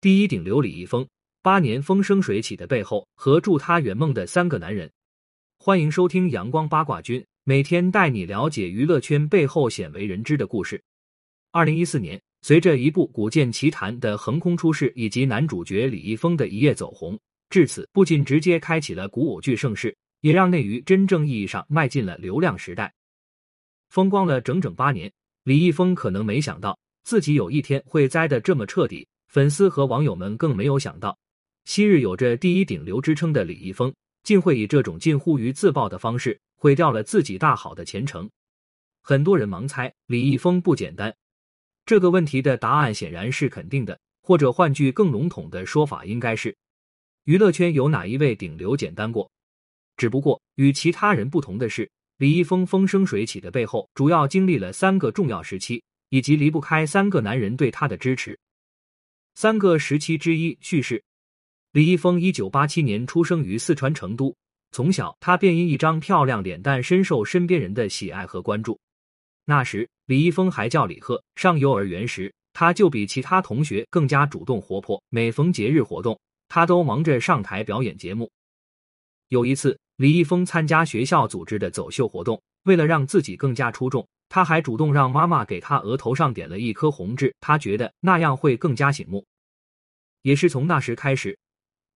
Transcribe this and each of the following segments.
第一顶流李易峰八年风生水起的背后和助他圆梦的三个男人。欢迎收听阳光八卦君，每天带你了解娱乐圈背后鲜为人知的故事。二零一四年，随着一部《古剑奇谭》的横空出世，以及男主角李易峰的一夜走红，至此不仅直接开启了古偶剧盛世，也让内娱真正意义上迈进了流量时代。风光了整整八年，李易峰可能没想到自己有一天会栽得这么彻底，粉丝和网友们更没有想到，昔日有着第一顶流之称的李易峰，竟会以这种近乎于自爆的方式毁掉了自己大好的前程。很多人盲猜李易峰不简单，这个问题的答案显然是肯定的，或者换句更笼统的说法，应该是娱乐圈有哪一位顶流简单过？只不过与其他人不同的是。李易峰风生水起的背后，主要经历了三个重要时期，以及离不开三个男人对他的支持。三个时期之一叙事：李易峰一九八七年出生于四川成都，从小他便因一张漂亮脸蛋深受身边人的喜爱和关注。那时，李易峰还叫李贺。上幼儿园时，他就比其他同学更加主动活泼，每逢节日活动，他都忙着上台表演节目。有一次。李易峰参加学校组织的走秀活动，为了让自己更加出众，他还主动让妈妈给他额头上点了一颗红痣，他觉得那样会更加醒目。也是从那时开始，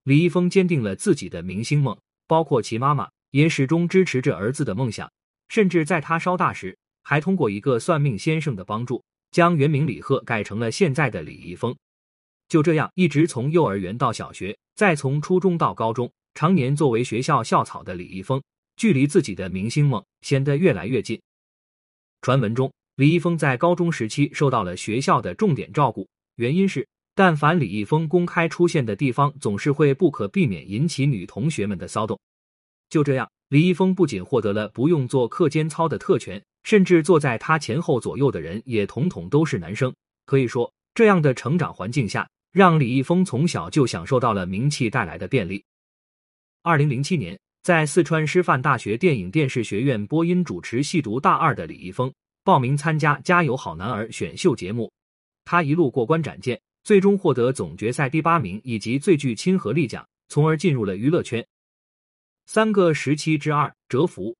李易峰坚定了自己的明星梦，包括其妈妈也始终支持着儿子的梦想，甚至在他稍大时，还通过一个算命先生的帮助，将原名李贺改成了现在的李易峰。就这样，一直从幼儿园到小学，再从初中到高中。常年作为学校校草的李易峰，距离自己的明星梦显得越来越近。传闻中，李易峰在高中时期受到了学校的重点照顾，原因是但凡李易峰公开出现的地方，总是会不可避免引起女同学们的骚动。就这样，李易峰不仅获得了不用做课间操的特权，甚至坐在他前后左右的人也统统都是男生。可以说，这样的成长环境下，让李易峰从小就享受到了名气带来的便利。二零零七年，在四川师范大学电影电视学院播音主持系读大二的李易峰报名参加《加油好男儿》选秀节目，他一路过关斩将，最终获得总决赛第八名以及最具亲和力奖，从而进入了娱乐圈。三个时期之二蛰伏。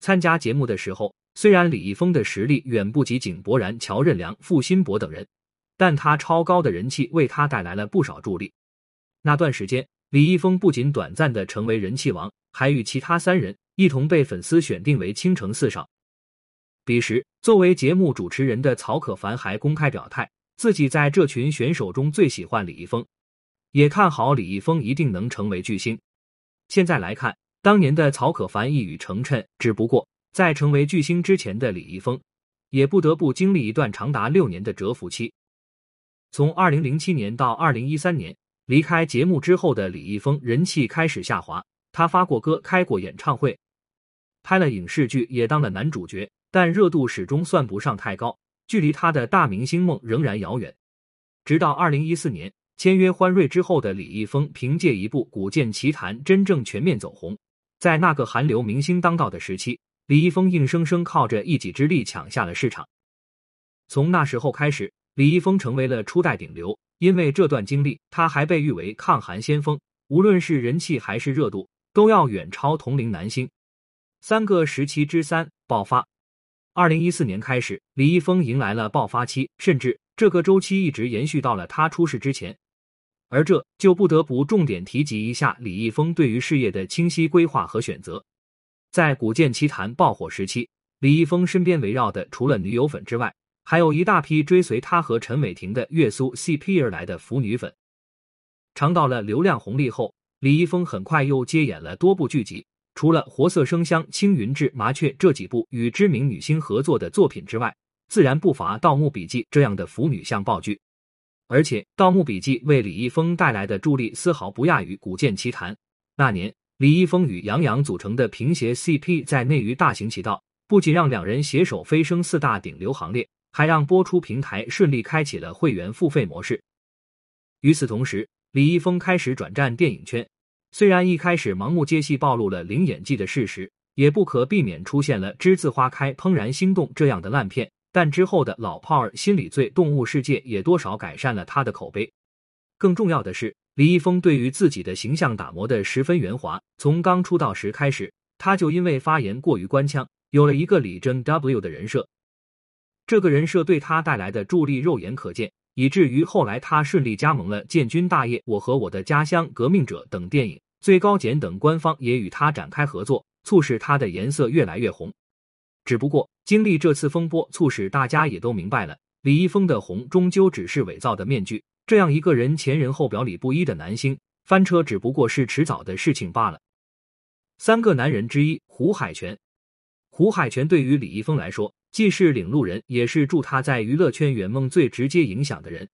参加节目的时候，虽然李易峰的实力远不及井柏然、乔任梁、付辛博等人，但他超高的人气为他带来了不少助力。那段时间。李易峰不仅短暂的成为人气王，还与其他三人一同被粉丝选定为倾城四少。彼时，作为节目主持人的曹可凡还公开表态，自己在这群选手中最喜欢李易峰，也看好李易峰一定能成为巨星。现在来看，当年的曹可凡一语成谶，只不过在成为巨星之前的李易峰，也不得不经历一段长达六年的蛰伏期。从二零零七年到二零一三年。离开节目之后的李易峰人气开始下滑，他发过歌，开过演唱会，拍了影视剧，也当了男主角，但热度始终算不上太高，距离他的大明星梦仍然遥远。直到二零一四年签约欢瑞之后的李易峰，凭借一部《古剑奇谭》真正全面走红。在那个韩流明星当道的时期，李易峰硬生生靠着一己之力抢下了市场。从那时候开始，李易峰成为了初代顶流。因为这段经历，他还被誉为抗韩先锋，无论是人气还是热度，都要远超同龄男星。三个时期之三爆发，二零一四年开始，李易峰迎来了爆发期，甚至这个周期一直延续到了他出事之前。而这就不得不重点提及一下李易峰对于事业的清晰规划和选择。在《古剑奇谭》爆火时期，李易峰身边围绕的除了女友粉之外，还有一大批追随他和陈伟霆的月苏 CP 而来的腐女粉，尝到了流量红利后，李易峰很快又接演了多部剧集。除了《活色生香》《青云志》《麻雀》这几部与知名女星合作的作品之外，自然不乏《盗墓笔记》这样的腐女向爆剧。而且，《盗墓笔记》为李易峰带来的助力丝毫不亚于《古剑奇谭》。那年，李易峰与杨洋组成的平邪 CP 在内娱大行其道，不仅让两人携手飞升四大顶流行列。还让播出平台顺利开启了会员付费模式。与此同时，李易峰开始转战电影圈。虽然一开始盲目接戏暴露了零演技的事实，也不可避免出现了栀子花开、怦然心动这样的烂片，但之后的老炮儿、心理罪、动物世界也多少改善了他的口碑。更重要的是，李易峰对于自己的形象打磨的十分圆滑。从刚出道时开始，他就因为发言过于官腔，有了一个李真 W 的人设。这个人设对他带来的助力肉眼可见，以至于后来他顺利加盟了《建军大业》《我和我的家乡》《革命者》等电影，最高检等官方也与他展开合作，促使他的颜色越来越红。只不过，经历这次风波，促使大家也都明白了，李易峰的红终究只是伪造的面具。这样一个人前人后表里不一的男星，翻车只不过是迟早的事情罢了。三个男人之一胡海泉，胡海泉对于李易峰来说，既是领路人，也是助他在娱乐圈圆梦最直接影响的人。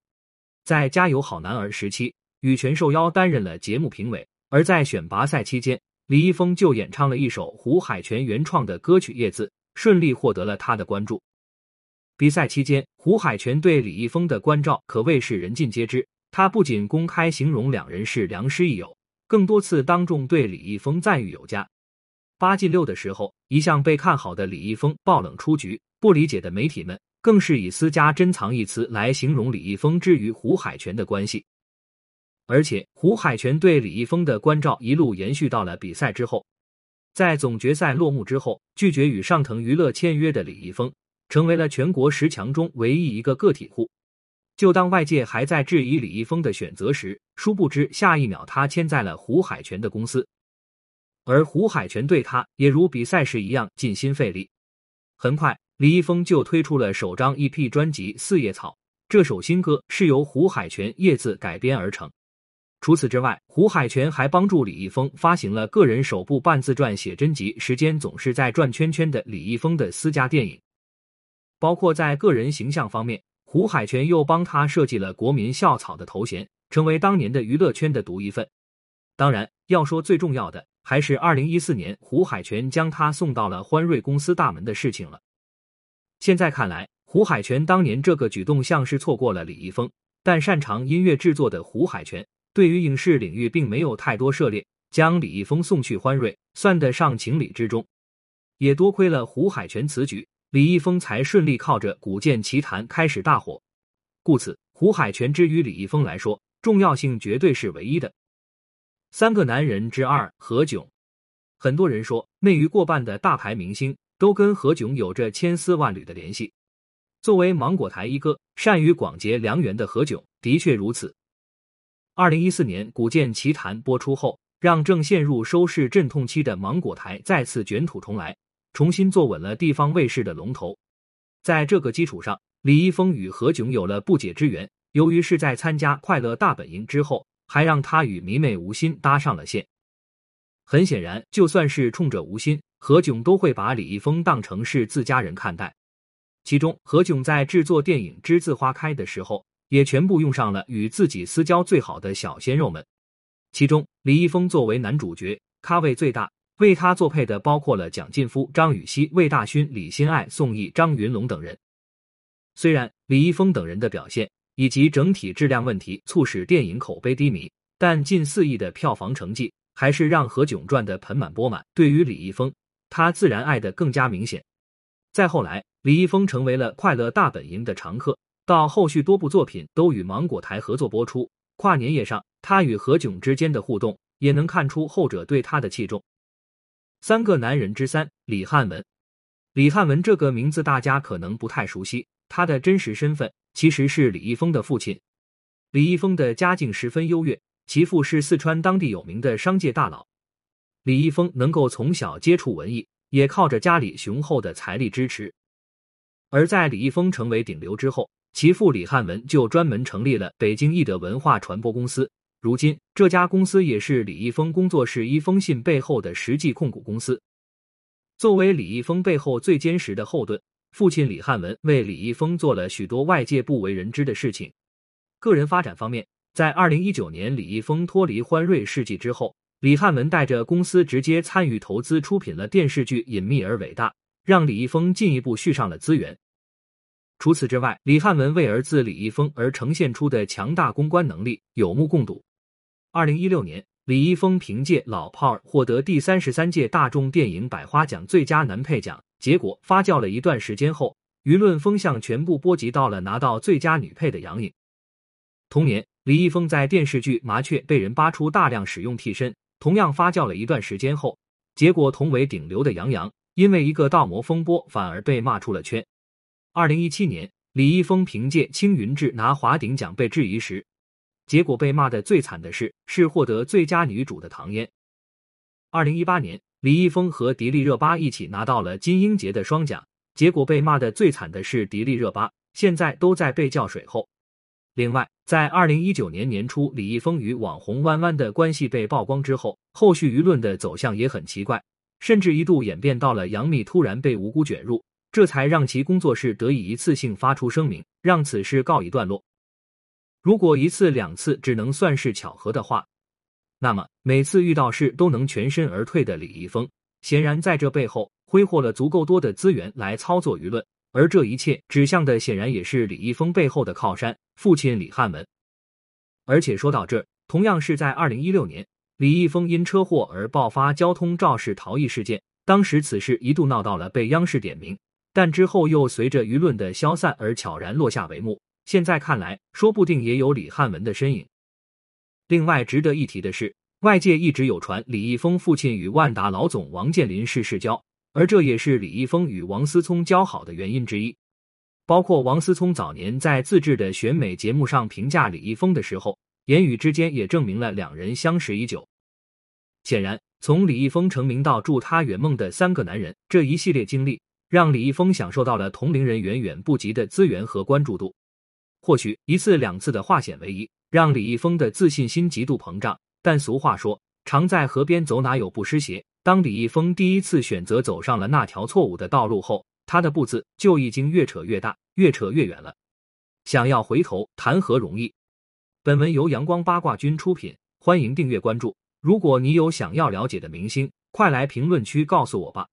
在《加油好男儿》时期，羽泉受邀担任了节目评委，而在选拔赛期间，李易峰就演唱了一首胡海泉原创的歌曲《叶子》，顺利获得了他的关注。比赛期间，胡海泉对李易峰的关照可谓是人尽皆知。他不仅公开形容两人是良师益友，更多次当众对李易峰赞誉有加。八进六的时候，一向被看好的李易峰爆冷出局，不理解的媒体们更是以“私家珍藏”一词来形容李易峰之于胡海泉的关系。而且，胡海泉对李易峰的关照一路延续到了比赛之后。在总决赛落幕之后，拒绝与上腾娱乐签约的李易峰。成为了全国十强中唯一一个个体户。就当外界还在质疑李易峰的选择时，殊不知下一秒他签在了胡海泉的公司，而胡海泉对他也如比赛时一样尽心费力。很快，李易峰就推出了首张 EP 专辑《四叶草》，这首新歌是由胡海泉《叶子》改编而成。除此之外，胡海泉还帮助李易峰发行了个人首部半自传写真集《时间总是在转圈圈》的李易峰的私家电影。包括在个人形象方面，胡海泉又帮他设计了“国民校草”的头衔，成为当年的娱乐圈的独一份。当然，要说最重要的，还是二零一四年胡海泉将他送到了欢瑞公司大门的事情了。现在看来，胡海泉当年这个举动像是错过了李易峰，但擅长音乐制作的胡海泉对于影视领域并没有太多涉猎，将李易峰送去欢瑞，算得上情理之中。也多亏了胡海泉此举。李易峰才顺利靠着《古剑奇谭》开始大火，故此胡海泉之于李易峰来说，重要性绝对是唯一的。三个男人之二何炅，很多人说，内娱过半的大牌明星都跟何炅有着千丝万缕的联系。作为芒果台一哥，善于广结良缘的何炅的确如此。二零一四年《古剑奇谭》播出后，让正陷入收视阵痛期的芒果台再次卷土重来。重新坐稳了地方卫视的龙头，在这个基础上，李易峰与何炅有了不解之缘。由于是在参加《快乐大本营》之后，还让他与迷妹吴昕搭上了线。很显然，就算是冲着吴昕，何炅都会把李易峰当成是自家人看待。其中，何炅在制作电影《栀子花开》的时候，也全部用上了与自己私交最好的小鲜肉们。其中，李易峰作为男主角，咖位最大。为他作配的包括了蒋劲夫、张雨绮、魏大勋、李心爱、宋轶、张云龙等人。虽然李易峰等人的表现以及整体质量问题促使电影口碑低迷，但近四亿的票房成绩还是让何炅赚得盆满钵满。对于李易峰，他自然爱的更加明显。再后来，李易峰成为了《快乐大本营》的常客，到后续多部作品都与芒果台合作播出。跨年夜上，他与何炅之间的互动也能看出后者对他的器重。三个男人之三，李汉文。李汉文这个名字大家可能不太熟悉，他的真实身份其实是李易峰的父亲。李易峰的家境十分优越，其父是四川当地有名的商界大佬。李易峰能够从小接触文艺，也靠着家里雄厚的财力支持。而在李易峰成为顶流之后，其父李汉文就专门成立了北京易德文化传播公司。如今，这家公司也是李易峰工作室一封信背后的实际控股公司。作为李易峰背后最坚实的后盾，父亲李汉文为李易峰做了许多外界不为人知的事情。个人发展方面，在二零一九年李易峰脱离欢瑞世纪之后，李汉文带着公司直接参与投资出品了电视剧《隐秘而伟大》，让李易峰进一步续上了资源。除此之外，李汉文为儿子李易峰而呈现出的强大公关能力有目共睹。二零一六年，李易峰凭借《老炮儿》获得第三十三届大众电影百花奖最佳男配奖。结果发酵了一段时间后，舆论风向全部波及到了拿到最佳女配的杨颖。同年，李易峰在电视剧《麻雀》被人扒出大量使用替身，同样发酵了一段时间后，结果同为顶流的杨洋，因为一个倒模风波，反而被骂出了圈。二零一七年，李易峰凭借《青云志》拿华鼎奖被质疑时，结果被骂的最惨的是是获得最佳女主的唐嫣。二零一八年，李易峰和迪丽热巴一起拿到了金鹰节的双奖，结果被骂的最惨的是迪丽热巴，现在都在被叫水后。另外，在二零一九年年初，李易峰与网红弯弯的关系被曝光之后，后续舆论的走向也很奇怪，甚至一度演变到了杨幂突然被无辜卷入。这才让其工作室得以一次性发出声明，让此事告一段落。如果一次两次只能算是巧合的话，那么每次遇到事都能全身而退的李易峰，显然在这背后挥霍了足够多的资源来操作舆论，而这一切指向的显然也是李易峰背后的靠山——父亲李汉文。而且说到这，同样是在二零一六年，李易峰因车祸而爆发交通肇事逃逸事件，当时此事一度闹到了被央视点名。但之后又随着舆论的消散而悄然落下帷幕。现在看来，说不定也有李汉文的身影。另外值得一提的是，外界一直有传李易峰父亲与万达老总王健林是世交，而这也是李易峰与王思聪交好的原因之一。包括王思聪早年在自制的选美节目上评价李易峰的时候，言语之间也证明了两人相识已久。显然，从李易峰成名到助他圆梦的三个男人这一系列经历。让李易峰享受到了同龄人远远不及的资源和关注度。或许一次两次的化险为夷，让李易峰的自信心极度膨胀。但俗话说，常在河边走，哪有不湿鞋？当李易峰第一次选择走上了那条错误的道路后，他的步子就已经越扯越大，越扯越远了。想要回头，谈何容易？本文由阳光八卦君出品，欢迎订阅关注。如果你有想要了解的明星，快来评论区告诉我吧。